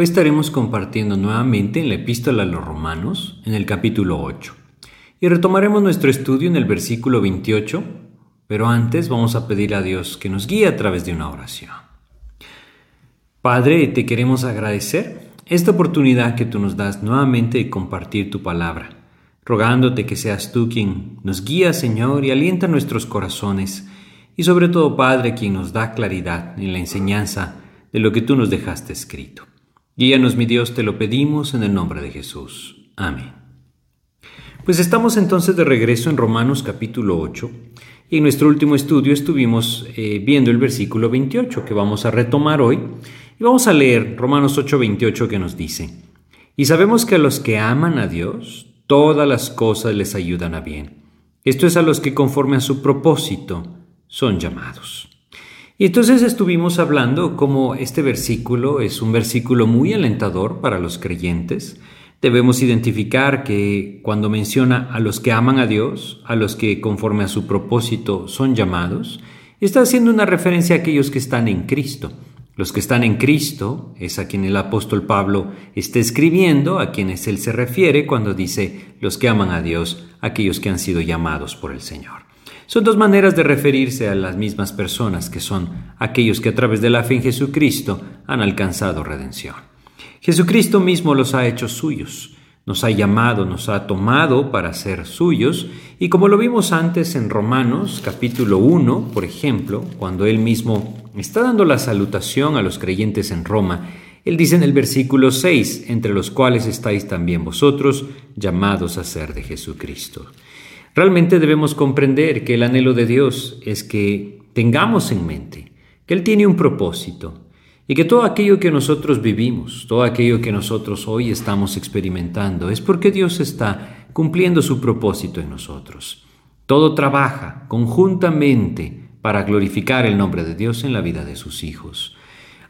Hoy estaremos compartiendo nuevamente en la epístola a los romanos, en el capítulo 8. Y retomaremos nuestro estudio en el versículo 28, pero antes vamos a pedir a Dios que nos guíe a través de una oración. Padre, te queremos agradecer esta oportunidad que tú nos das nuevamente de compartir tu palabra, rogándote que seas tú quien nos guía, Señor, y alienta nuestros corazones, y sobre todo, Padre, quien nos da claridad en la enseñanza de lo que tú nos dejaste escrito. Guíanos, mi Dios, te lo pedimos en el nombre de Jesús. Amén. Pues estamos entonces de regreso en Romanos capítulo 8 y en nuestro último estudio estuvimos eh, viendo el versículo 28 que vamos a retomar hoy y vamos a leer Romanos 8, 28 que nos dice, y sabemos que a los que aman a Dios, todas las cosas les ayudan a bien. Esto es a los que conforme a su propósito son llamados. Y entonces estuvimos hablando cómo este versículo es un versículo muy alentador para los creyentes. Debemos identificar que cuando menciona a los que aman a Dios, a los que conforme a su propósito son llamados, está haciendo una referencia a aquellos que están en Cristo. Los que están en Cristo es a quien el apóstol Pablo está escribiendo, a quienes él se refiere cuando dice los que aman a Dios, aquellos que han sido llamados por el Señor. Son dos maneras de referirse a las mismas personas, que son aquellos que a través de la fe en Jesucristo han alcanzado redención. Jesucristo mismo los ha hecho suyos, nos ha llamado, nos ha tomado para ser suyos, y como lo vimos antes en Romanos capítulo 1, por ejemplo, cuando él mismo está dando la salutación a los creyentes en Roma, él dice en el versículo 6, entre los cuales estáis también vosotros, llamados a ser de Jesucristo. Realmente debemos comprender que el anhelo de Dios es que tengamos en mente que Él tiene un propósito y que todo aquello que nosotros vivimos, todo aquello que nosotros hoy estamos experimentando, es porque Dios está cumpliendo su propósito en nosotros. Todo trabaja conjuntamente para glorificar el nombre de Dios en la vida de sus hijos.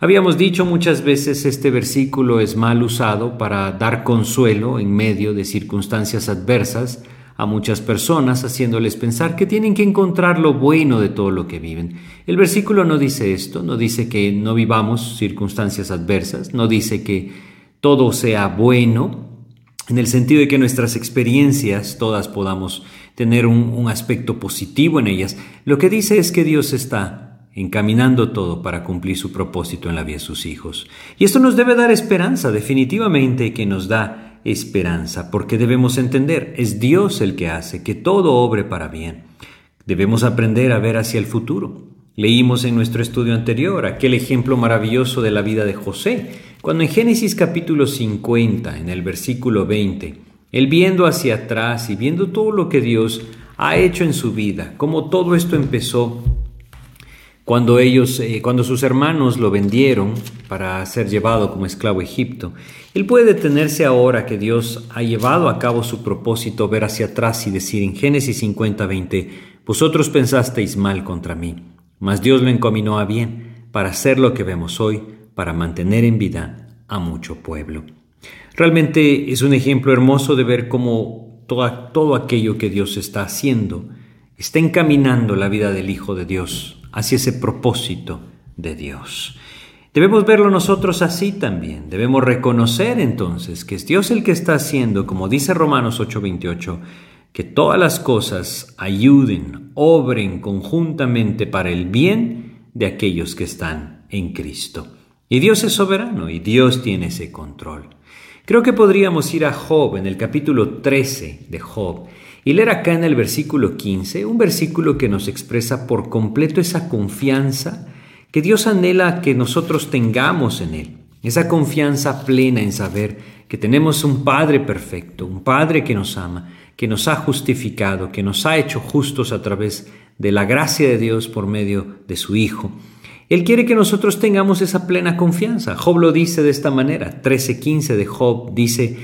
Habíamos dicho muchas veces este versículo es mal usado para dar consuelo en medio de circunstancias adversas, a muchas personas haciéndoles pensar que tienen que encontrar lo bueno de todo lo que viven. El versículo no dice esto, no dice que no vivamos circunstancias adversas, no dice que todo sea bueno, en el sentido de que nuestras experiencias todas podamos tener un, un aspecto positivo en ellas. Lo que dice es que Dios está encaminando todo para cumplir su propósito en la vida de sus hijos. Y esto nos debe dar esperanza, definitivamente, que nos da esperanza, porque debemos entender, es Dios el que hace que todo obre para bien. Debemos aprender a ver hacia el futuro. Leímos en nuestro estudio anterior aquel ejemplo maravilloso de la vida de José, cuando en Génesis capítulo 50, en el versículo 20, él viendo hacia atrás y viendo todo lo que Dios ha hecho en su vida, cómo todo esto empezó cuando ellos, eh, cuando sus hermanos lo vendieron para ser llevado como esclavo a Egipto, él puede detenerse ahora que Dios ha llevado a cabo su propósito, ver hacia atrás y decir en Génesis 50, 20, vosotros pensasteis mal contra mí, mas Dios lo encaminó a bien para hacer lo que vemos hoy, para mantener en vida a mucho pueblo. Realmente es un ejemplo hermoso de ver cómo todo aquello que Dios está haciendo está encaminando la vida del Hijo de Dios hacia ese propósito de Dios. Debemos verlo nosotros así también. Debemos reconocer entonces que es Dios el que está haciendo, como dice Romanos 8:28, que todas las cosas ayuden, obren conjuntamente para el bien de aquellos que están en Cristo. Y Dios es soberano y Dios tiene ese control. Creo que podríamos ir a Job en el capítulo 13 de Job y leer acá en el versículo 15, un versículo que nos expresa por completo esa confianza que Dios anhela que nosotros tengamos en Él, esa confianza plena en saber que tenemos un Padre perfecto, un Padre que nos ama, que nos ha justificado, que nos ha hecho justos a través de la gracia de Dios por medio de su Hijo. Él quiere que nosotros tengamos esa plena confianza. Job lo dice de esta manera. 13:15 de Job dice,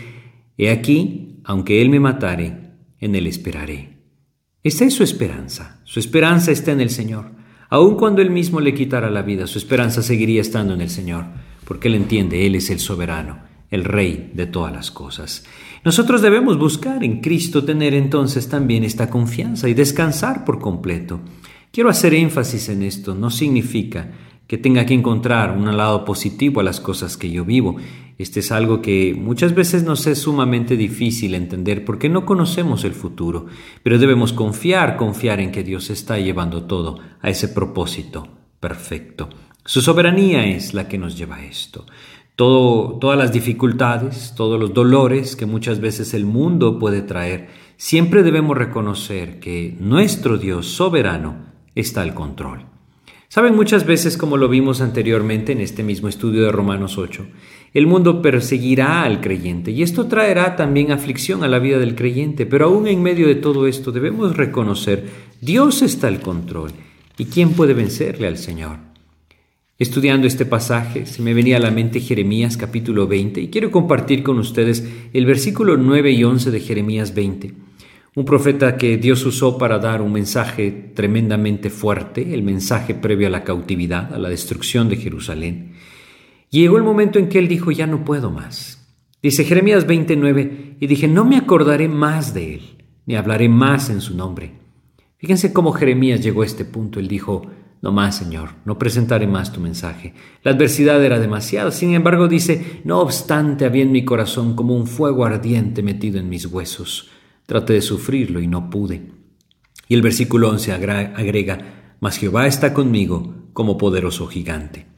He aquí, aunque Él me matare, en Él esperaré. Esta es su esperanza. Su esperanza está en el Señor. Aun cuando Él mismo le quitara la vida, su esperanza seguiría estando en el Señor, porque Él entiende, Él es el soberano, el Rey de todas las cosas. Nosotros debemos buscar en Cristo tener entonces también esta confianza y descansar por completo. Quiero hacer énfasis en esto, no significa que tenga que encontrar un lado positivo a las cosas que yo vivo. Este es algo que muchas veces nos es sumamente difícil entender porque no conocemos el futuro, pero debemos confiar, confiar en que Dios está llevando todo a ese propósito perfecto. Su soberanía es la que nos lleva a esto. Todo, todas las dificultades, todos los dolores que muchas veces el mundo puede traer, siempre debemos reconocer que nuestro Dios soberano está al control. Saben muchas veces, como lo vimos anteriormente en este mismo estudio de Romanos 8, el mundo perseguirá al creyente y esto traerá también aflicción a la vida del creyente, pero aún en medio de todo esto debemos reconocer, Dios está al control y ¿quién puede vencerle al Señor? Estudiando este pasaje se me venía a la mente Jeremías capítulo 20 y quiero compartir con ustedes el versículo 9 y 11 de Jeremías 20 un profeta que Dios usó para dar un mensaje tremendamente fuerte, el mensaje previo a la cautividad, a la destrucción de Jerusalén. Llegó el momento en que él dijo, ya no puedo más. Dice Jeremías 29, y dije, no me acordaré más de él, ni hablaré más en su nombre. Fíjense cómo Jeremías llegó a este punto. Él dijo, no más, Señor, no presentaré más tu mensaje. La adversidad era demasiada. Sin embargo, dice, no obstante, había en mi corazón como un fuego ardiente metido en mis huesos. Traté de sufrirlo y no pude. Y el versículo 11 agrega, Mas Jehová está conmigo como poderoso gigante.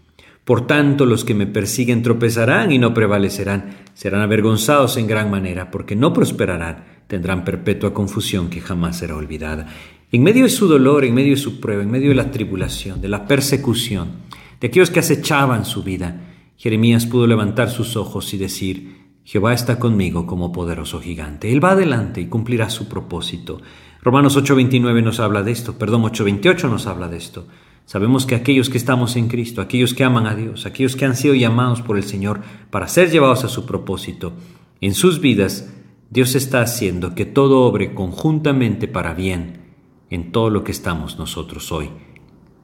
Por tanto, los que me persiguen tropezarán y no prevalecerán, serán avergonzados en gran manera, porque no prosperarán, tendrán perpetua confusión que jamás será olvidada. En medio de su dolor, en medio de su prueba, en medio de la tribulación, de la persecución, de aquellos que acechaban su vida, Jeremías pudo levantar sus ojos y decir, Jehová está conmigo como poderoso gigante. Él va adelante y cumplirá su propósito. Romanos 8:29 nos habla de esto, perdón, 8:28 nos habla de esto. Sabemos que aquellos que estamos en Cristo, aquellos que aman a Dios, aquellos que han sido llamados por el Señor para ser llevados a su propósito, en sus vidas, Dios está haciendo que todo obre conjuntamente para bien en todo lo que estamos nosotros hoy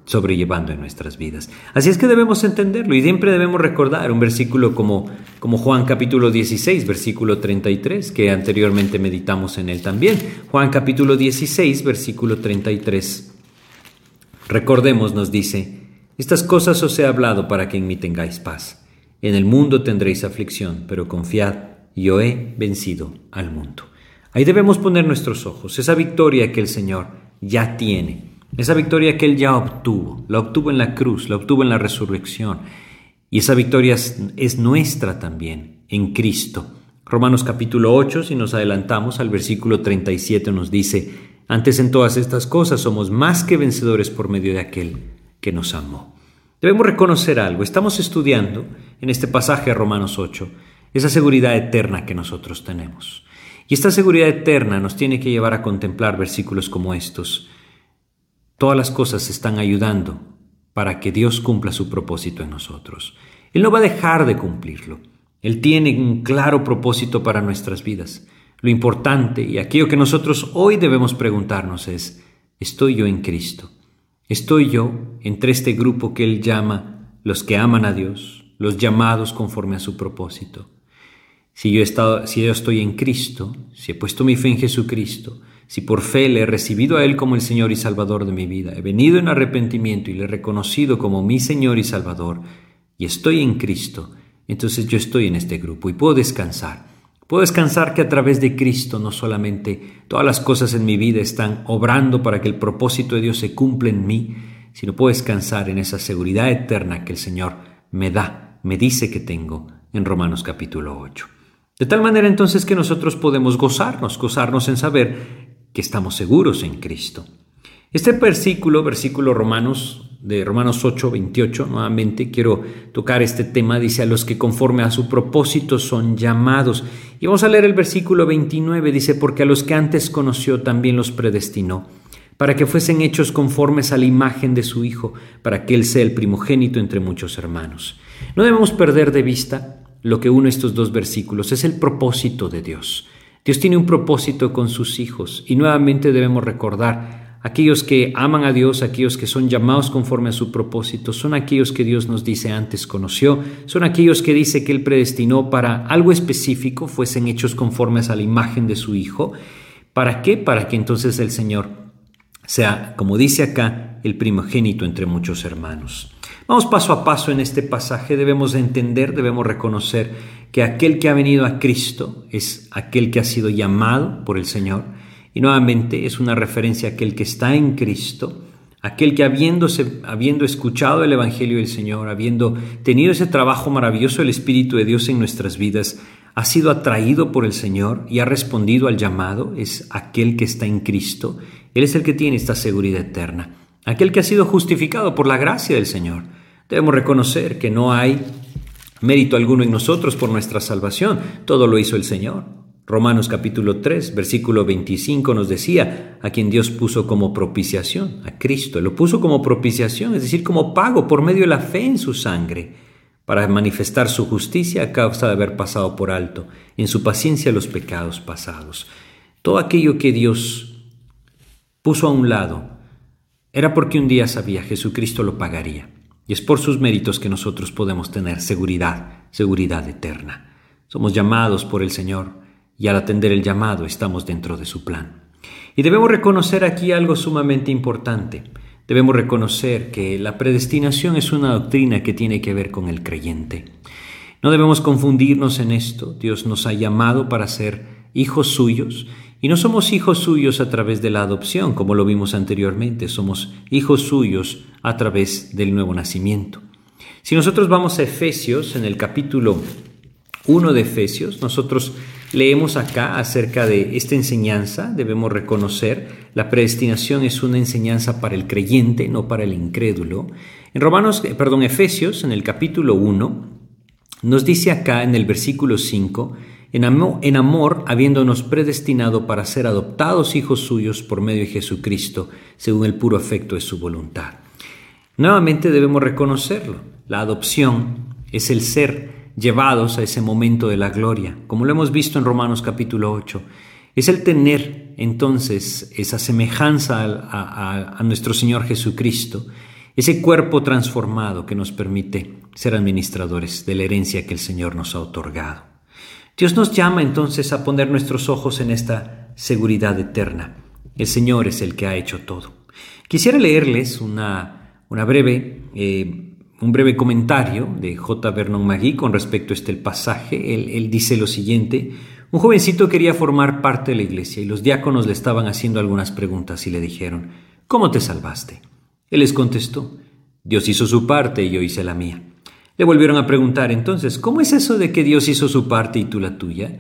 sobrellevando en nuestras vidas. Así es que debemos entenderlo y siempre debemos recordar un versículo como, como Juan capítulo 16, versículo 33, que anteriormente meditamos en él también. Juan capítulo 16, versículo 33. Recordemos, nos dice, estas cosas os he hablado para que en mí tengáis paz. En el mundo tendréis aflicción, pero confiad, yo he vencido al mundo. Ahí debemos poner nuestros ojos, esa victoria que el Señor ya tiene esa victoria que Él ya obtuvo, la obtuvo en la cruz, la obtuvo en la resurrección. Y esa victoria es, nuestra también, en Cristo. Romanos capítulo 8, si nos adelantamos al versículo 37, nos dice, antes en todas estas cosas somos más que vencedores por medio de aquel que nos amó. Debemos reconocer algo, estamos estudiando en este pasaje de Romanos 8 esa seguridad eterna que nosotros tenemos. Y esta seguridad eterna nos tiene que llevar a contemplar versículos como estos. Todas las cosas están ayudando para que Dios cumpla su propósito en nosotros. Él no va a dejar de cumplirlo. Él tiene un claro propósito para nuestras vidas. Lo importante y aquello que nosotros hoy debemos preguntarnos es, ¿estoy yo en Cristo? ¿Estoy yo entre este grupo que Él llama los que aman a Dios, los llamados conforme a su propósito? Si yo, estado, si yo estoy en Cristo, si he puesto mi fe en Jesucristo, si por fe le he recibido a Él como el Señor y Salvador de mi vida, he venido en arrepentimiento y le he reconocido como mi Señor y Salvador, y estoy en Cristo, entonces yo estoy en este grupo y puedo descansar. Puedo descansar que a través de Cristo no solamente todas las cosas en mi vida están obrando para que el propósito de Dios se cumpla en mí, sino puedo descansar en esa seguridad eterna que el Señor me da, me dice que tengo en Romanos capítulo 8. De tal manera entonces que nosotros podemos gozarnos, gozarnos en saber que estamos seguros en Cristo. Este versículo, versículo Romanos de Romanos 8, 28, nuevamente quiero tocar este tema, dice a los que conforme a su propósito son llamados. Y vamos a leer el versículo 29, dice, porque a los que antes conoció también los predestinó, para que fuesen hechos conformes a la imagen de su Hijo, para que Él sea el primogénito entre muchos hermanos. No debemos perder de vista lo que une estos dos versículos, es el propósito de Dios. Dios tiene un propósito con sus hijos y nuevamente debemos recordar Aquellos que aman a Dios, aquellos que son llamados conforme a su propósito, son aquellos que Dios nos dice antes conoció, son aquellos que dice que Él predestinó para algo específico, fuesen hechos conformes a la imagen de su Hijo. ¿Para qué? Para que entonces el Señor sea, como dice acá, el primogénito entre muchos hermanos. Vamos paso a paso en este pasaje, debemos entender, debemos reconocer que aquel que ha venido a Cristo es aquel que ha sido llamado por el Señor, y nuevamente es una referencia a aquel que está en Cristo, aquel que habiéndose, habiendo escuchado el Evangelio del Señor, habiendo tenido ese trabajo maravilloso del Espíritu de Dios en nuestras vidas, ha sido atraído por el Señor y ha respondido al llamado, es aquel que está en Cristo. Él es el que tiene esta seguridad eterna, aquel que ha sido justificado por la gracia del Señor. Debemos reconocer que no hay mérito alguno en nosotros por nuestra salvación, todo lo hizo el Señor. Romanos capítulo 3, versículo 25 nos decía a quien Dios puso como propiciación, a Cristo. Lo puso como propiciación, es decir, como pago por medio de la fe en su sangre, para manifestar su justicia a causa de haber pasado por alto en su paciencia los pecados pasados. Todo aquello que Dios puso a un lado era porque un día sabía Jesucristo lo pagaría. Y es por sus méritos que nosotros podemos tener seguridad, seguridad eterna. Somos llamados por el Señor y al atender el llamado estamos dentro de su plan. Y debemos reconocer aquí algo sumamente importante. Debemos reconocer que la predestinación es una doctrina que tiene que ver con el creyente. No debemos confundirnos en esto. Dios nos ha llamado para ser hijos suyos y no somos hijos suyos a través de la adopción, como lo vimos anteriormente, somos hijos suyos a través del nuevo nacimiento. Si nosotros vamos a Efesios, en el capítulo 1 de Efesios, nosotros Leemos acá acerca de esta enseñanza, debemos reconocer, la predestinación es una enseñanza para el creyente, no para el incrédulo. En Romanos, eh, perdón, Efesios, en el capítulo 1, nos dice acá en el versículo 5, en amor, en amor, habiéndonos predestinado para ser adoptados hijos suyos por medio de Jesucristo, según el puro afecto de su voluntad. Nuevamente debemos reconocerlo. La adopción es el ser llevados a ese momento de la gloria, como lo hemos visto en Romanos capítulo 8. Es el tener entonces esa semejanza a, nuestro Señor Jesucristo, ese cuerpo transformado que nos permite ser administradores de la herencia que el Señor nos ha otorgado. Dios nos llama entonces a poner nuestros ojos en esta seguridad eterna. El Señor es el que ha hecho todo. Quisiera leerles una, una breve eh, un breve comentario de J. Vernon McGee con respecto a este pasaje. Él, dice lo siguiente, un jovencito quería formar parte de la iglesia y los diáconos le estaban haciendo algunas preguntas y le dijeron, ¿cómo te salvaste? Él les contestó, Dios hizo su parte y yo hice la mía. Le volvieron a preguntar entonces, ¿cómo es eso de que Dios hizo su parte y tú la tuya?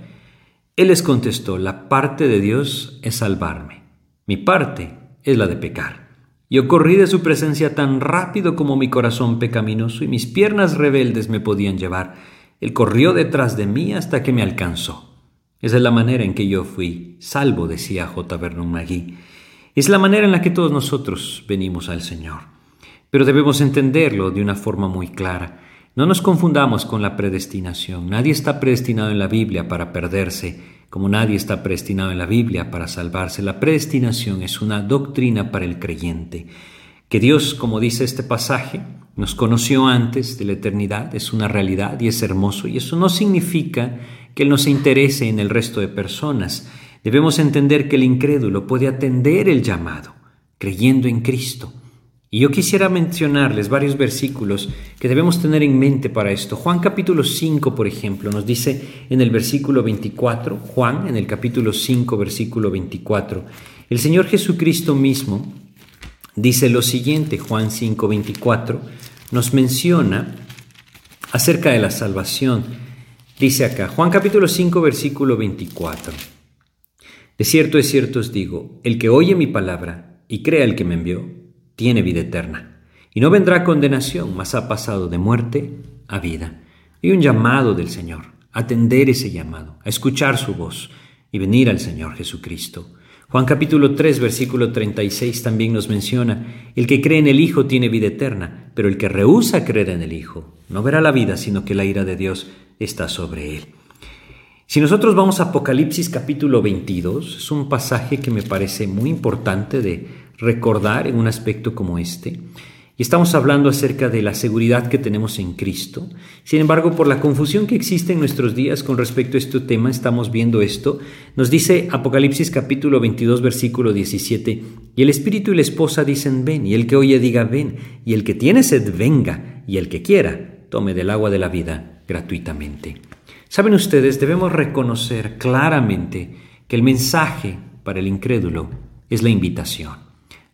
Él les contestó, la parte de Dios es salvarme, mi parte es la de pecar. Yo corrí de su presencia tan rápido como mi corazón pecaminoso y mis piernas rebeldes me podían llevar. Él corrió detrás de mí hasta que me alcanzó. Esa es la manera en que yo fui salvo, decía J. Vernon McGee. Es la manera en la que todos nosotros venimos al Señor. Pero debemos entenderlo de una forma muy clara. No nos confundamos con la predestinación. Nadie está predestinado en la Biblia para perderse como nadie está predestinado en la Biblia para salvarse, la predestinación es una doctrina para el creyente. Que Dios, como dice este pasaje, nos conoció antes de la eternidad, es una realidad y es hermoso. Y eso no significa que Él no se interese en el resto de personas. Debemos entender que el incrédulo puede atender el llamado, creyendo en Cristo. Y yo quisiera mencionarles varios versículos que debemos tener en mente para esto. Juan capítulo 5, por ejemplo, nos dice en el versículo 24, Juan en el capítulo 5, versículo 24, el Señor Jesucristo mismo dice lo siguiente, Juan 5, 24, nos menciona acerca de la salvación. Dice acá, Juan capítulo 5, versículo 24. De cierto, es cierto os digo, el que oye mi palabra y crea el que me envió, tiene vida eterna, y no vendrá condenación, mas ha pasado de muerte a vida. Y un llamado del Señor, atender ese llamado, a escuchar su voz y venir al Señor Jesucristo. Juan capítulo 3, versículo 36 también nos menciona, el que cree en el Hijo tiene vida eterna, pero el que rehúsa creer en el Hijo no verá la vida, sino que la ira de Dios está sobre él. Si nosotros vamos a Apocalipsis capítulo 22, es un pasaje que me parece muy importante de recordar en un aspecto como este. Y estamos hablando acerca de la seguridad que tenemos en Cristo. Sin embargo, por la confusión que existe en nuestros días con respecto a este tema, estamos viendo esto. Nos dice Apocalipsis capítulo 22, versículo 17, y el Espíritu y la esposa dicen, ven, y el que oye diga, ven, y el que tiene sed, venga, y el que quiera, tome del agua de la vida gratuitamente. Saben ustedes, debemos reconocer claramente que el mensaje para el incrédulo es la invitación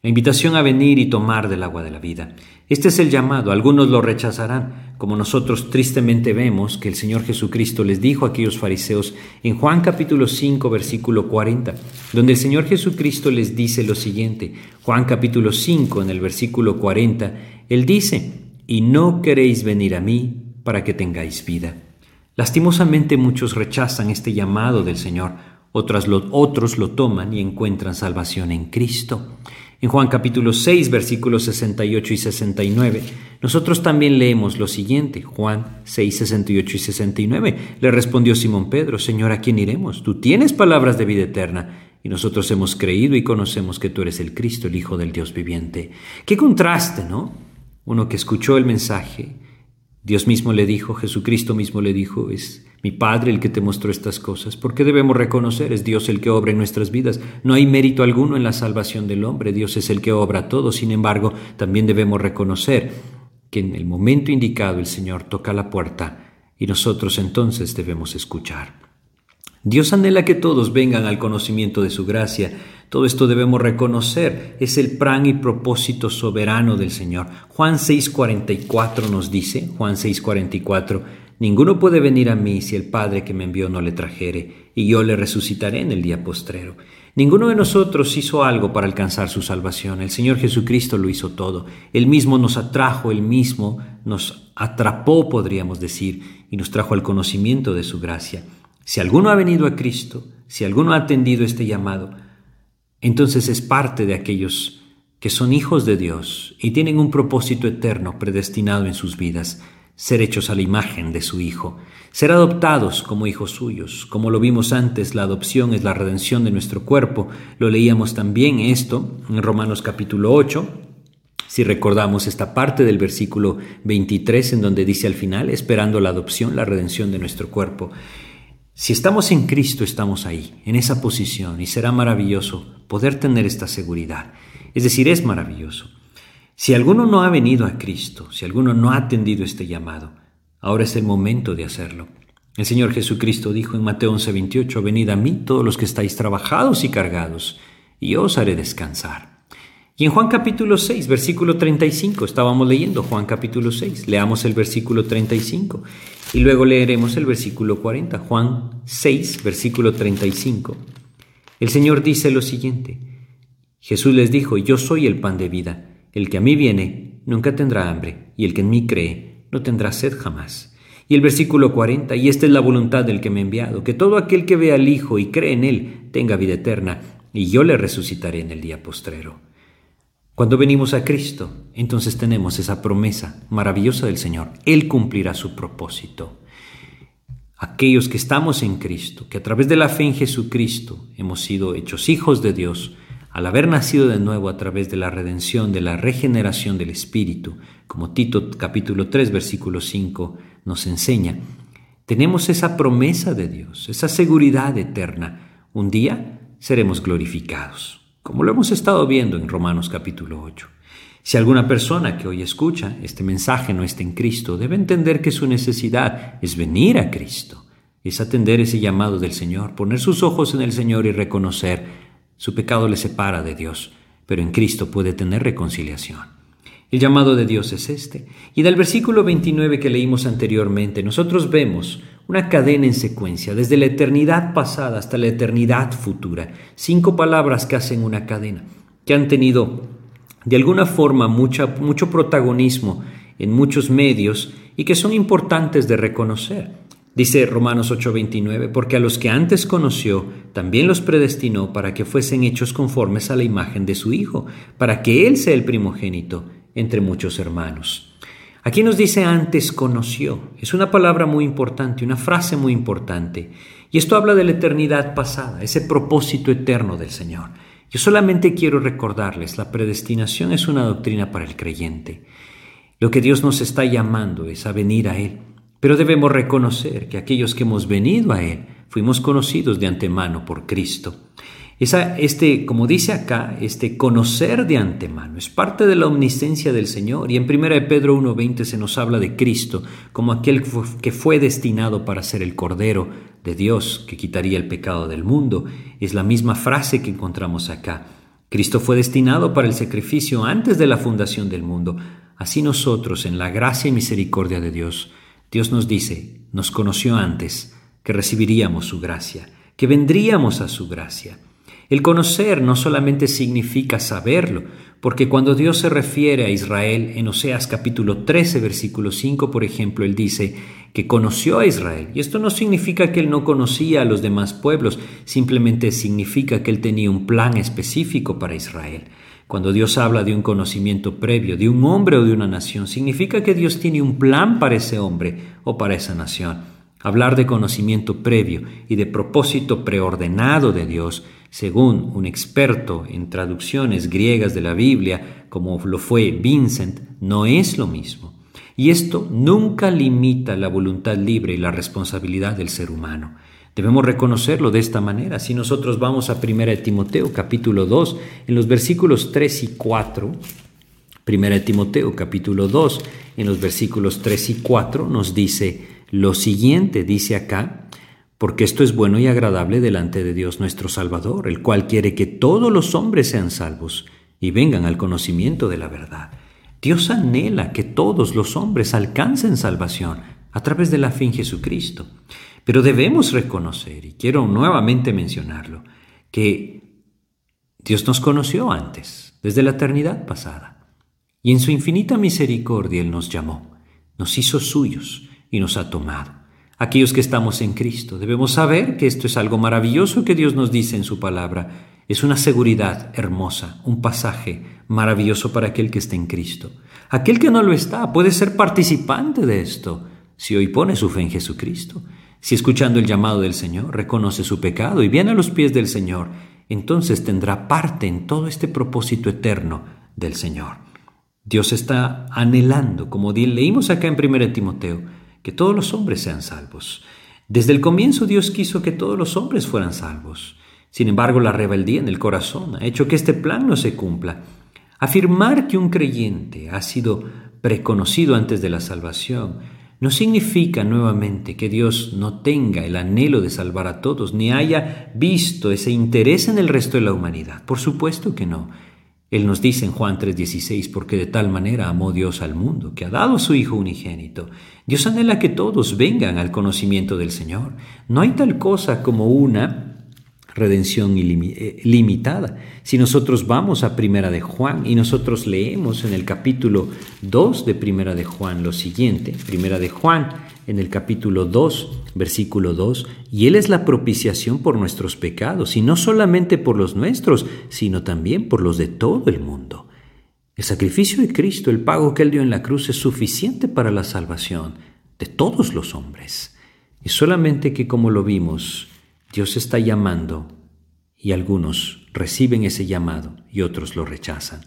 la invitación a venir y tomar del agua de la vida. Este es el llamado, algunos lo rechazarán, como nosotros tristemente vemos que el Señor Jesucristo les dijo a aquellos fariseos en Juan capítulo 5 versículo 40, donde el Señor Jesucristo les dice lo siguiente, Juan capítulo 5 en el versículo 40, Él dice, y no queréis venir a mí para que tengáis vida. Lastimosamente muchos rechazan este llamado del Señor, otros lo, otros lo toman y encuentran salvación en Cristo. En Juan capítulo 6, versículos 68 y 69, nosotros también leemos lo siguiente, Juan 6, 68 y 69. Le respondió Simón Pedro, Señor, ¿a quién iremos? Tú tienes palabras de vida eterna, y nosotros hemos creído y conocemos que tú eres el Cristo, el Hijo del Dios viviente. Qué contraste, ¿no? Uno que escuchó el mensaje, Dios mismo le dijo, Jesucristo mismo le dijo, es mi Padre el que te mostró estas cosas. ¿Por qué debemos reconocer? Es Dios el que obra en nuestras vidas. No hay mérito alguno en la salvación del hombre. Dios es el que obra todo. Sin embargo, también debemos reconocer que en el momento indicado el Señor toca la puerta y nosotros entonces debemos escuchar. Dios anhela que todos vengan al conocimiento de su gracia. Todo esto debemos reconocer. Es el plan y propósito soberano del Señor. Juan 6:44 nos dice, Juan 6:44, Ninguno puede venir a mí si el Padre que me envió no le trajere, y yo le resucitaré en el día postrero. Ninguno de nosotros hizo algo para alcanzar su salvación. El Señor Jesucristo lo hizo todo. Él mismo nos atrajo, él mismo nos atrapó, podríamos decir, y nos trajo al conocimiento de su gracia. Si alguno ha venido a Cristo, si alguno ha atendido este llamado, entonces es parte de aquellos que son hijos de Dios y tienen un propósito eterno predestinado en sus vidas ser hechos a la imagen de su Hijo, ser adoptados como hijos suyos. Como lo vimos antes, la adopción es la redención de nuestro cuerpo. Lo leíamos también esto en Romanos capítulo 8. Si recordamos esta parte del versículo 23 en donde dice al final, esperando la adopción, la redención de nuestro cuerpo. Si estamos en Cristo, estamos ahí, en esa posición, y será maravilloso poder tener esta seguridad. Es decir, es maravilloso. Si alguno no ha venido a Cristo, si alguno no ha atendido este llamado, ahora es el momento de hacerlo. El Señor Jesucristo dijo en Mateo 11:28, venid a mí todos los que estáis trabajados y cargados, y yo os haré descansar. Y en Juan capítulo 6, versículo 35, estábamos leyendo Juan capítulo 6, leamos el versículo 35 y luego leeremos el versículo 40, Juan 6, versículo 35. El Señor dice lo siguiente, Jesús les dijo, yo soy el pan de vida. El que a mí viene nunca tendrá hambre, y el que en mí cree no tendrá sed jamás. Y el versículo 40, y esta es la voluntad del que me ha enviado, que todo aquel que vea al Hijo y cree en Él tenga vida eterna, y yo le resucitaré en el día postrero. Cuando venimos a Cristo, entonces tenemos esa promesa maravillosa del Señor. Él cumplirá su propósito. Aquellos que estamos en Cristo, que a través de la fe en Jesucristo hemos sido hechos hijos de Dios, al haber nacido de nuevo a través de la redención, de la regeneración del Espíritu, como Tito capítulo 3 versículo 5 nos enseña, tenemos esa promesa de Dios, esa seguridad eterna. Un día seremos glorificados, como lo hemos estado viendo en Romanos capítulo 8. Si alguna persona que hoy escucha este mensaje no está en Cristo, debe entender que su necesidad es venir a Cristo, es atender ese llamado del Señor, poner sus ojos en el Señor y reconocer su pecado le separa de Dios, pero en Cristo puede tener reconciliación. El llamado de Dios es este. Y del versículo 29 que leímos anteriormente, nosotros vemos una cadena en secuencia, desde la eternidad pasada hasta la eternidad futura. Cinco palabras que hacen una cadena, que han tenido de alguna forma mucha, mucho protagonismo en muchos medios y que son importantes de reconocer. Dice Romanos 8:29, porque a los que antes conoció, también los predestinó para que fuesen hechos conformes a la imagen de su Hijo, para que Él sea el primogénito entre muchos hermanos. Aquí nos dice antes conoció. Es una palabra muy importante, una frase muy importante. Y esto habla de la eternidad pasada, ese propósito eterno del Señor. Yo solamente quiero recordarles, la predestinación es una doctrina para el creyente. Lo que Dios nos está llamando es a venir a Él. Pero debemos reconocer que aquellos que hemos venido a Él fuimos conocidos de antemano por Cristo. Este, como dice acá, este conocer de antemano es parte de la omnisciencia del Señor. Y en 1 Pedro 1.20 se nos habla de Cristo como aquel que fue destinado para ser el Cordero de Dios que quitaría el pecado del mundo. Es la misma frase que encontramos acá. Cristo fue destinado para el sacrificio antes de la fundación del mundo. Así nosotros, en la gracia y misericordia de Dios, Dios nos dice, nos conoció antes, que recibiríamos su gracia, que vendríamos a su gracia. El conocer no solamente significa saberlo, porque cuando Dios se refiere a Israel en Oseas capítulo 13, versículo 5, por ejemplo, Él dice que conoció a Israel. Y esto no significa que Él no conocía a los demás pueblos, simplemente significa que Él tenía un plan específico para Israel. Cuando Dios habla de un conocimiento previo de un hombre o de una nación, significa que Dios tiene un plan para ese hombre o para esa nación. Hablar de conocimiento previo y de propósito preordenado de Dios, según un experto en traducciones griegas de la Biblia, como lo fue Vincent, no es lo mismo. Y esto nunca limita la voluntad libre y la responsabilidad del ser humano. Debemos reconocerlo de esta manera. Si nosotros vamos a 1 Timoteo capítulo 2, en los versículos 3 y 4, 1 Timoteo capítulo 2, en los versículos 3 y 4 nos dice lo siguiente, dice acá, porque esto es bueno y agradable delante de Dios nuestro Salvador, el cual quiere que todos los hombres sean salvos y vengan al conocimiento de la verdad. Dios anhela que todos los hombres alcancen salvación a través de la fe en Jesucristo. Pero debemos reconocer, y quiero nuevamente mencionarlo, que Dios nos conoció antes, desde la eternidad pasada, y en su infinita misericordia Él nos llamó, nos hizo suyos y nos ha tomado. Aquellos que estamos en Cristo debemos saber que esto es algo maravilloso que Dios nos dice en su palabra. Es una seguridad hermosa, un pasaje maravilloso para aquel que está en Cristo. Aquel que no lo está puede ser participante de esto si hoy pone su fe en Jesucristo. Si escuchando el llamado del Señor reconoce su pecado y viene a los pies del Señor, entonces tendrá parte en todo este propósito eterno del Señor. Dios está anhelando, como leímos acá en 1 Timoteo, que todos los hombres sean salvos. Desde el comienzo Dios quiso que todos los hombres fueran salvos. Sin embargo, la rebeldía en el corazón ha hecho que este plan no se cumpla. Afirmar que un creyente ha sido preconocido antes de la salvación no significa nuevamente que Dios no tenga el anhelo de salvar a todos, ni haya visto ese interés en el resto de la humanidad. Por supuesto que no. Él nos dice en Juan 3:16, porque de tal manera amó Dios al mundo, que ha dado su Hijo unigénito. Dios anhela que todos vengan al conocimiento del Señor. No hay tal cosa como una redención eh, limitada. Si nosotros vamos a Primera de Juan y nosotros leemos en el capítulo 2 de Primera de Juan lo siguiente, Primera de Juan en el capítulo 2, versículo 2, y Él es la propiciación por nuestros pecados, y no solamente por los nuestros, sino también por los de todo el mundo. El sacrificio de Cristo, el pago que Él dio en la cruz, es suficiente para la salvación de todos los hombres. Y solamente que, como lo vimos, Dios está llamando y algunos reciben ese llamado y otros lo rechazan.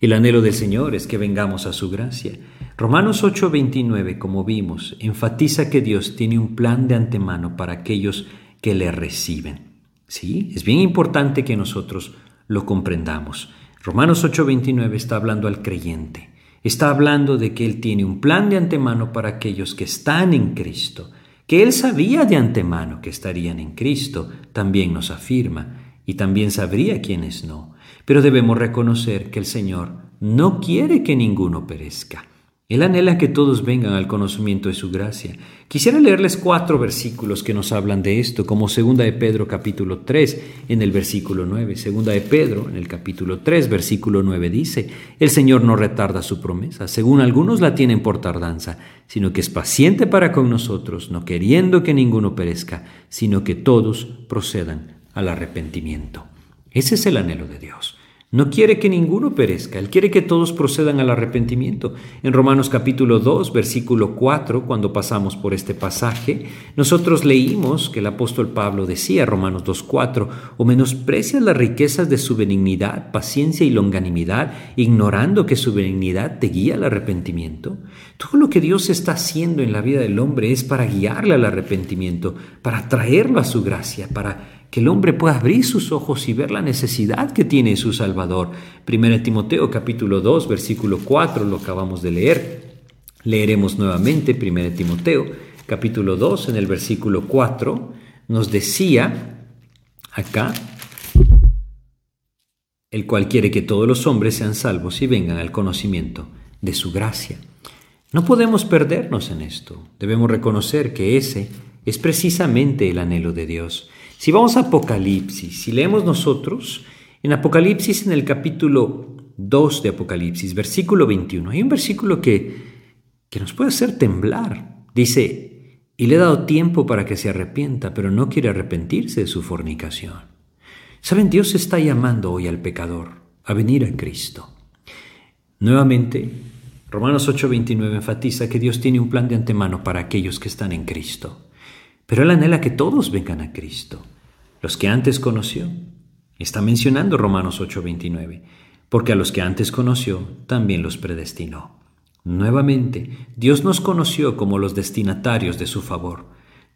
El anhelo del Señor es que vengamos a su gracia. Romanos 8:29, como vimos, enfatiza que Dios tiene un plan de antemano para aquellos que le reciben. Sí, es bien importante que nosotros lo comprendamos. Romanos 8:29 está hablando al creyente. Está hablando de que Él tiene un plan de antemano para aquellos que están en Cristo que él sabía de antemano que estarían en Cristo, también nos afirma, y también sabría quiénes no. Pero debemos reconocer que el Señor no quiere que ninguno perezca. Él anhela que todos vengan al conocimiento de su gracia. Quisiera leerles cuatro versículos que nos hablan de esto, como segunda de Pedro capítulo 3 en el versículo 9. Segunda de Pedro en el capítulo 3 versículo 9 dice, El Señor no retarda su promesa, según algunos la tienen por tardanza, sino que es paciente para con nosotros, no queriendo que ninguno perezca, sino que todos procedan al arrepentimiento. Ese es el anhelo de Dios. No quiere que ninguno perezca, Él quiere que todos procedan al arrepentimiento. En Romanos capítulo 2, versículo 4, cuando pasamos por este pasaje, nosotros leímos que el apóstol Pablo decía, Romanos 2, 4, o menosprecias las riquezas de su benignidad, paciencia y longanimidad, ignorando que su benignidad te guía al arrepentimiento. Todo lo que Dios está haciendo en la vida del hombre es para guiarle al arrepentimiento, para traerlo a su gracia, para que el hombre pueda abrir sus ojos y ver la necesidad que tiene su Salvador. 1 Timoteo capítulo 2 versículo 4 lo acabamos de leer. Leeremos nuevamente 1 Timoteo capítulo 2 en el versículo 4 nos decía acá el cual quiere que todos los hombres sean salvos y vengan al conocimiento de su gracia. No podemos perdernos en esto. Debemos reconocer que ese es precisamente el anhelo de Dios. Si vamos a Apocalipsis, si leemos nosotros, en Apocalipsis, en el capítulo 2 de Apocalipsis, versículo 21, hay un versículo que, que nos puede hacer temblar. Dice, y le he dado tiempo para que se arrepienta, pero no quiere arrepentirse de su fornicación. Saben, Dios está llamando hoy al pecador a venir a Cristo. Nuevamente, Romanos 8:29 enfatiza que Dios tiene un plan de antemano para aquellos que están en Cristo. Pero Él anhela que todos vengan a Cristo, los que antes conoció. Está mencionando Romanos 8:29, porque a los que antes conoció también los predestinó. Nuevamente, Dios nos conoció como los destinatarios de su favor.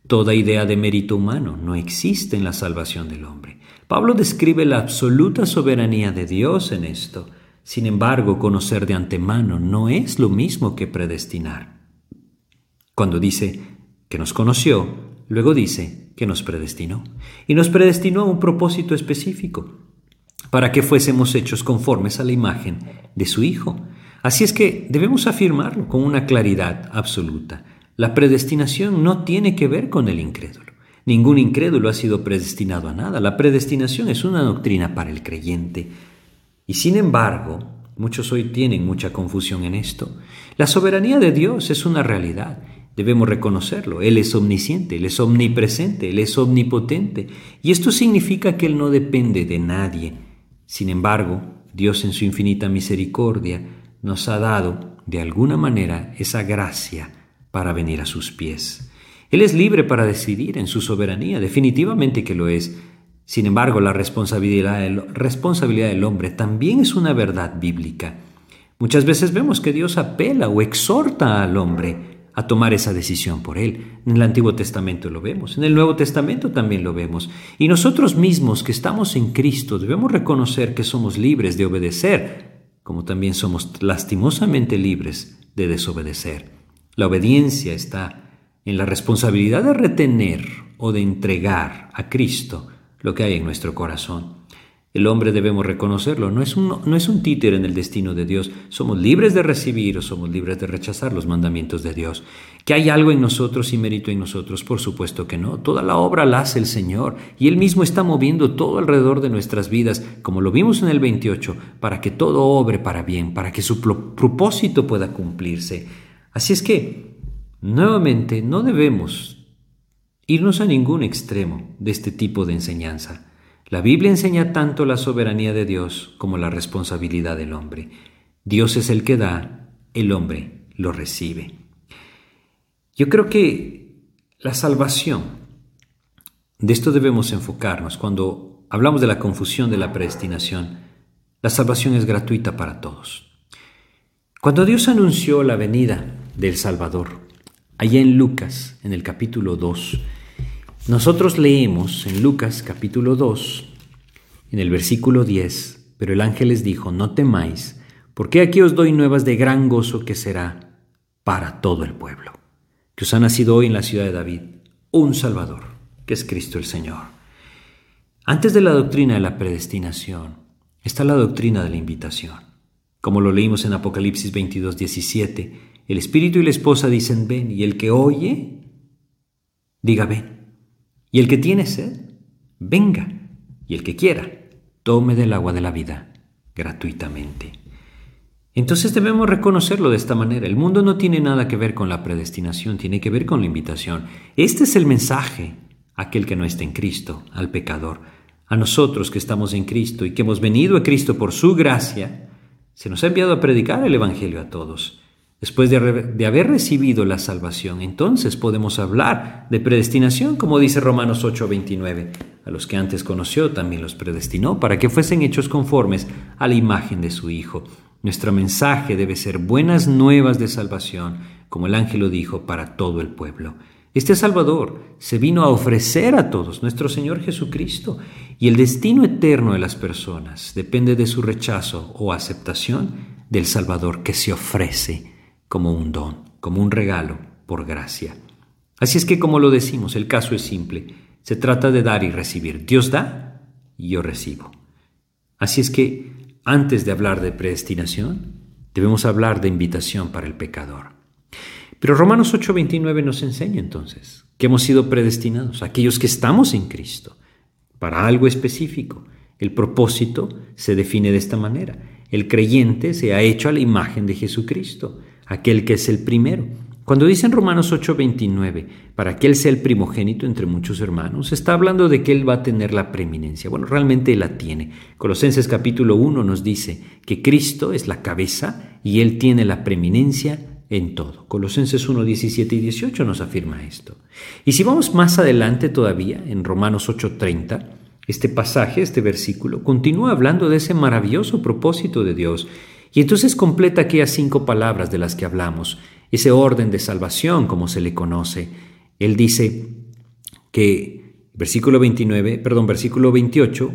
Toda idea de mérito humano no existe en la salvación del hombre. Pablo describe la absoluta soberanía de Dios en esto. Sin embargo, conocer de antemano no es lo mismo que predestinar. Cuando dice que nos conoció, Luego dice que nos predestinó. Y nos predestinó a un propósito específico, para que fuésemos hechos conformes a la imagen de su Hijo. Así es que debemos afirmarlo con una claridad absoluta. La predestinación no tiene que ver con el incrédulo. Ningún incrédulo ha sido predestinado a nada. La predestinación es una doctrina para el creyente. Y sin embargo, muchos hoy tienen mucha confusión en esto. La soberanía de Dios es una realidad Debemos reconocerlo. Él es omnisciente, Él es omnipresente, Él es omnipotente. Y esto significa que Él no depende de nadie. Sin embargo, Dios en su infinita misericordia nos ha dado, de alguna manera, esa gracia para venir a sus pies. Él es libre para decidir en su soberanía, definitivamente que lo es. Sin embargo, la responsabilidad del, responsabilidad del hombre también es una verdad bíblica. Muchas veces vemos que Dios apela o exhorta al hombre a tomar esa decisión por Él. En el Antiguo Testamento lo vemos, en el Nuevo Testamento también lo vemos. Y nosotros mismos que estamos en Cristo debemos reconocer que somos libres de obedecer, como también somos lastimosamente libres de desobedecer. La obediencia está en la responsabilidad de retener o de entregar a Cristo lo que hay en nuestro corazón. El hombre debemos reconocerlo, no es, un, no es un títere en el destino de Dios. Somos libres de recibir o somos libres de rechazar los mandamientos de Dios. ¿Que hay algo en nosotros y mérito en nosotros? Por supuesto que no. Toda la obra la hace el Señor y Él mismo está moviendo todo alrededor de nuestras vidas, como lo vimos en el 28, para que todo obre para bien, para que su propósito pueda cumplirse. Así es que, nuevamente, no debemos irnos a ningún extremo de este tipo de enseñanza. La Biblia enseña tanto la soberanía de Dios como la responsabilidad del hombre. Dios es el que da, el hombre lo recibe. Yo creo que la salvación, de esto debemos enfocarnos cuando hablamos de la confusión de la predestinación. La salvación es gratuita para todos. Cuando Dios anunció la venida del Salvador, allá en Lucas, en el capítulo 2, nosotros leemos en Lucas capítulo 2, en el versículo 10, pero el ángel les dijo, no temáis, porque aquí os doy nuevas de gran gozo que será para todo el pueblo, que os ha nacido hoy en la ciudad de David un Salvador, que es Cristo el Señor. Antes de la doctrina de la predestinación está la doctrina de la invitación. Como lo leímos en Apocalipsis 22, 17, El espíritu y la esposa dicen ven, y el que oye, diga ven. Y el que tiene sed, venga. Y el que quiera, tome del agua de la vida gratuitamente. Entonces debemos reconocerlo de esta manera. El mundo no tiene nada que ver con la predestinación, tiene que ver con la invitación. Este es el mensaje, aquel que no está en Cristo, al pecador. A nosotros que estamos en Cristo y que hemos venido a Cristo por su gracia, se nos ha enviado a predicar el Evangelio a todos. Después de, haber recibido la salvación, entonces podemos hablar de predestinación, como dice Romanos 8:29. A los que antes conoció también los predestinó para que fuesen hechos conformes a la imagen de su Hijo nuestro mensaje debe ser buenas nuevas de salvación, como el ángel lo dijo, para todo el pueblo. Este Salvador se vino a ofrecer a todos, nuestro Señor Jesucristo, y el destino eterno de las personas depende de su rechazo o aceptación del Salvador que se ofrece como un don, como un regalo por gracia. Así es que, como lo decimos, el caso es simple. Se trata de dar y recibir. Dios da y yo recibo. Así es que antes de hablar de predestinación, debemos hablar de invitación para el pecador. Pero Romanos 8:29 nos enseña entonces que hemos sido predestinados, aquellos que estamos en Cristo, para algo específico. El propósito se define de esta manera. El creyente se ha hecho a la imagen de Jesucristo, aquel que es el primero. Cuando dice en Romanos 8:29, para que Él sea el primogénito entre muchos hermanos, está hablando de que Él va a tener la preeminencia. Bueno, realmente la tiene. Colosenses capítulo 1 nos dice que Cristo es la cabeza y Él tiene la preeminencia en todo. Colosenses 1, 17 y 18 nos afirma esto. Y si vamos más adelante todavía, en Romanos 8:30, este pasaje, este versículo, continúa hablando de ese maravilloso propósito de Dios. Y entonces completa aquellas cinco palabras de las que hablamos ese orden de salvación como se le conoce. Él dice que versículo 29, perdón, versículo 28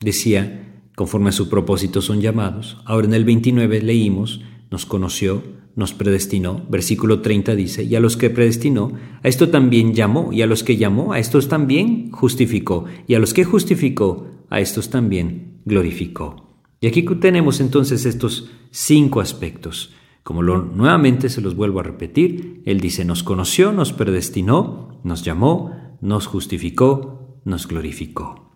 decía, conforme a su propósito son llamados. Ahora en el 29 leímos, nos conoció, nos predestinó. Versículo 30 dice, y a los que predestinó, a esto también llamó, y a los que llamó, a estos también justificó, y a los que justificó, a estos también glorificó. Y aquí tenemos entonces estos cinco aspectos. Como lo, nuevamente se los vuelvo a repetir, Él dice, nos conoció, nos predestinó, nos llamó, nos justificó, nos glorificó.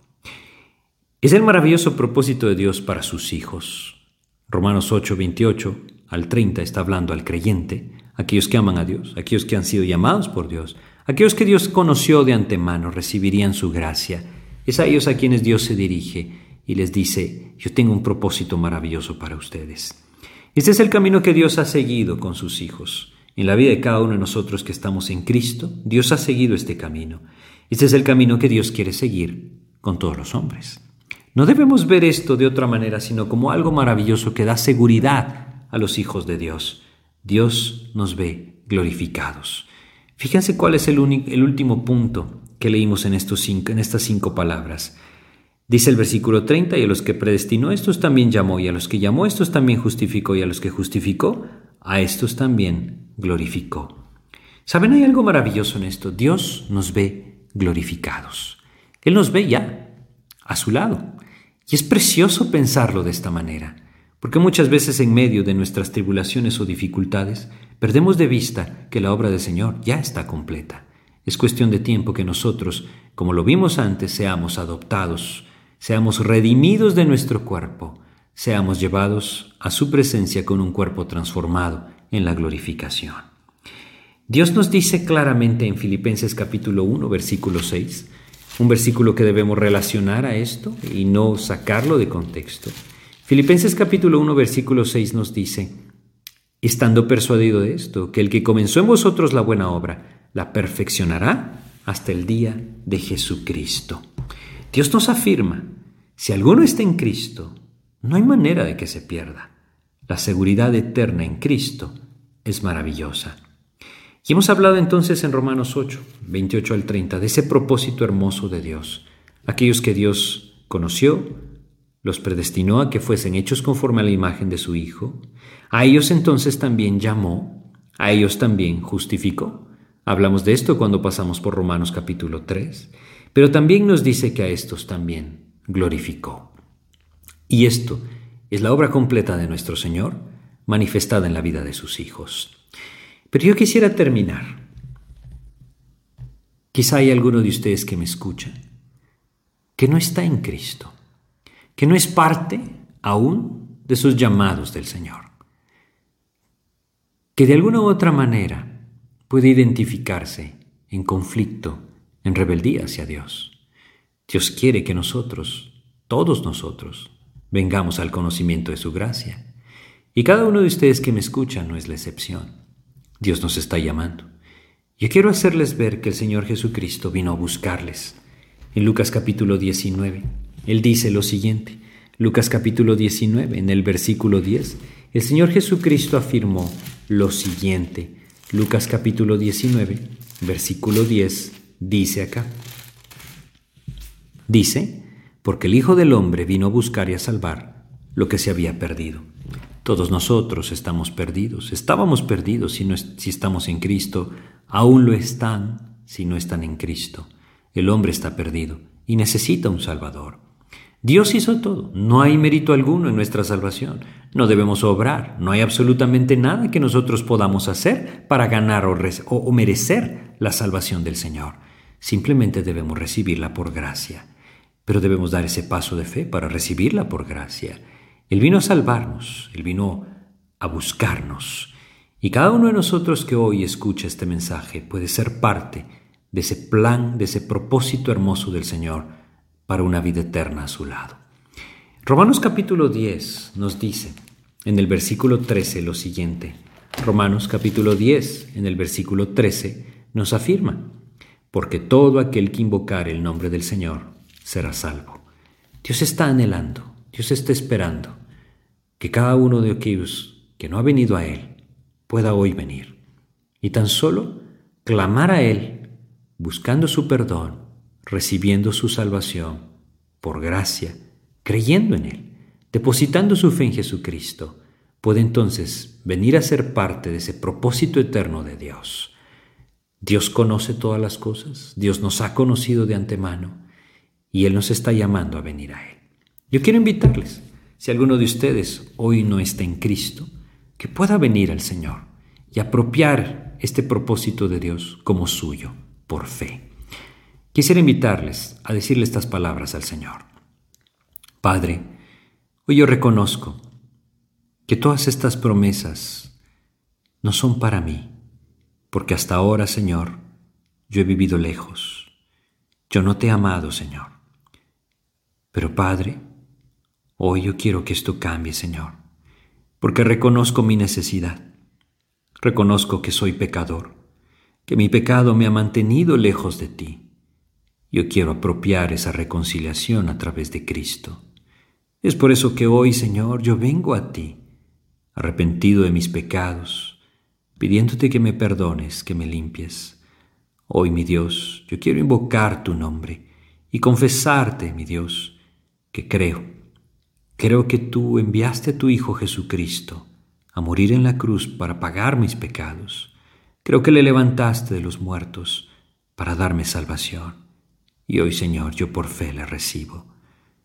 Es el maravilloso propósito de Dios para sus hijos. Romanos 8, 28 al 30 está hablando al creyente, aquellos que aman a Dios, aquellos que han sido llamados por Dios, aquellos que Dios conoció de antemano, recibirían su gracia. Es a ellos a quienes Dios se dirige y les dice, yo tengo un propósito maravilloso para ustedes. Este es el camino que Dios ha seguido con sus hijos. En la vida de cada uno de nosotros que estamos en Cristo, Dios ha seguido este camino. Este es el camino que Dios quiere seguir con todos los hombres. No debemos ver esto de otra manera, sino como algo maravilloso que da seguridad a los hijos de Dios. Dios nos ve glorificados. Fíjense cuál es el, último punto que leímos en estas cinco palabras. Dice el versículo 30, y a los que predestinó estos también llamó, y a los que llamó estos también justificó, y a los que justificó, a estos también glorificó. ¿Saben? Hay algo maravilloso en esto. Dios nos ve glorificados. Él nos ve ya, a su lado. Y es precioso pensarlo de esta manera, porque muchas veces en medio de nuestras tribulaciones o dificultades, perdemos de vista que la obra del Señor ya está completa. Es cuestión de tiempo que nosotros, como lo vimos antes, seamos adoptados seamos redimidos de nuestro cuerpo, seamos llevados a su presencia con un cuerpo transformado en la glorificación. Dios nos dice claramente en Filipenses capítulo 1, versículo 6, un versículo que debemos relacionar a esto y no sacarlo de contexto. Filipenses capítulo 1, versículo 6 nos dice, estando persuadido de esto, que el que comenzó en vosotros la buena obra, la perfeccionará hasta el día de Jesucristo. Dios nos afirma, si alguno está en Cristo, no hay manera de que se pierda. La seguridad eterna en Cristo es maravillosa. Y hemos hablado entonces en Romanos 8, 28 al 30, de ese propósito hermoso de Dios. Aquellos que Dios conoció, los predestinó a que fuesen hechos conforme a la imagen de su Hijo. A ellos entonces también llamó, a ellos también justificó. Hablamos de esto cuando pasamos por Romanos capítulo 3. Pero también nos dice que a estos también glorificó. Y esto es la obra completa de nuestro Señor manifestada en la vida de sus hijos. Pero yo quisiera terminar. Quizá hay alguno de ustedes que me escucha que no está en Cristo, que no es parte aún de sus llamados del Señor, que de alguna u otra manera puede identificarse en conflicto, en rebeldía hacia Dios. Dios quiere que nosotros, todos nosotros, vengamos al conocimiento de su gracia. Y cada uno de ustedes que me escucha no es la excepción. Dios nos está llamando. Yo quiero hacerles ver que el Señor Jesucristo vino a buscarles. En Lucas capítulo 19, Él dice lo siguiente. Lucas capítulo 19, en el versículo 10, el Señor Jesucristo afirmó lo siguiente. Lucas capítulo 19, versículo 10, dice acá. Dice, porque el Hijo del Hombre vino a buscar y a salvar lo que se había perdido. Todos nosotros estamos perdidos, estábamos perdidos si, no si estamos en Cristo, aún lo están si no están en Cristo. El hombre está perdido y necesita un Salvador. Dios hizo todo, no hay mérito alguno en nuestra salvación, no debemos obrar, no hay absolutamente nada que nosotros podamos hacer para ganar o, o merecer la salvación del Señor. Simplemente debemos recibirla por gracia pero debemos dar ese paso de fe para recibirla por gracia. Él vino a salvarnos, Él vino a buscarnos. Y cada uno de nosotros que hoy escucha este mensaje puede ser parte de ese plan, de ese propósito hermoso del Señor para una vida eterna a su lado. Romanos capítulo 10 nos dice en el versículo 13 lo siguiente. Romanos capítulo 10 en el versículo 13 nos afirma, porque todo aquel que invocar el nombre del Señor será salvo. Dios está anhelando, Dios está esperando que cada uno de aquellos que no ha venido a Él pueda hoy venir y tan solo clamar a Él, buscando su perdón, recibiendo su salvación por gracia, creyendo en Él, depositando su fe en Jesucristo, puede entonces venir a ser parte de ese propósito eterno de Dios. Dios conoce todas las cosas, Dios nos ha conocido de antemano y Él nos está llamando a venir a Él. Yo quiero invitarles, si alguno de ustedes hoy no está en Cristo, que pueda venir al Señor y apropiar este propósito de Dios como suyo, por fe. Quisiera invitarles a decirle estas palabras al Señor. Padre, hoy yo reconozco que todas estas promesas no son para mí, porque hasta ahora, Señor, yo he vivido lejos. Yo no te he amado, Señor. Pero Padre, hoy yo quiero que esto cambie, Señor, porque reconozco mi necesidad. Reconozco que soy pecador, que mi pecado me ha mantenido lejos de ti. Yo quiero apropiar esa reconciliación a través de Cristo. Es por eso que hoy, Señor, yo vengo a ti, arrepentido de mis pecados, pidiéndote que me perdones, que me limpies. Hoy, mi Dios, yo quiero invocar tu nombre y confesarte, mi Dios, creo. Creo que tú enviaste a tu Hijo Jesucristo a morir en la cruz para pagar mis pecados. Creo que le levantaste de los muertos para darme salvación. Y hoy, Señor, yo por fe le recibo.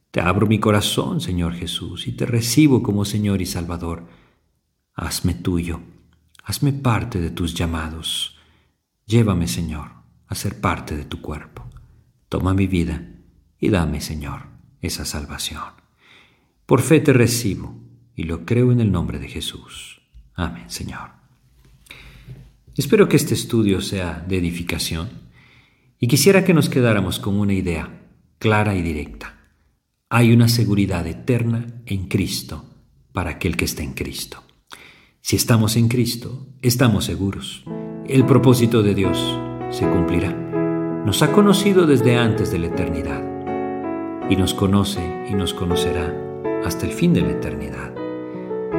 Te abro mi corazón, Señor Jesús, y te recibo como Señor y Salvador. Hazme tuyo, hazme parte de tus llamados. Llévame, Señor, a ser parte de tu cuerpo. Toma mi vida y dame, Señor, esa salvación. Por fe te recibo y lo creo en el nombre de Jesús. Amén, Señor. Espero que este estudio sea de edificación y quisiera que nos quedáramos con una idea clara y directa. Hay una seguridad eterna en Cristo para aquel que está en Cristo. Si estamos en Cristo, estamos seguros. El propósito de Dios se cumplirá. Nos ha conocido desde antes de la eternidad y nos conoce y nos conocerá hasta el fin de la eternidad.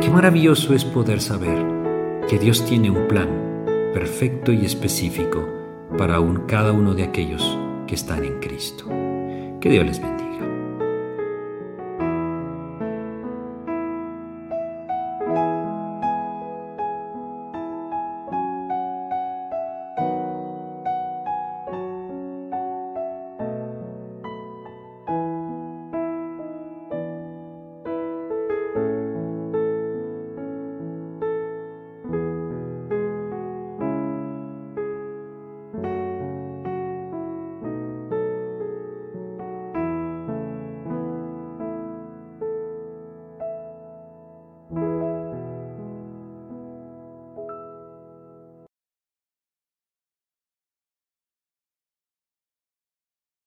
Qué maravilloso es poder saber que Dios tiene un plan perfecto y específico para cada uno de aquellos que están en Cristo. Que Dios les bendiga.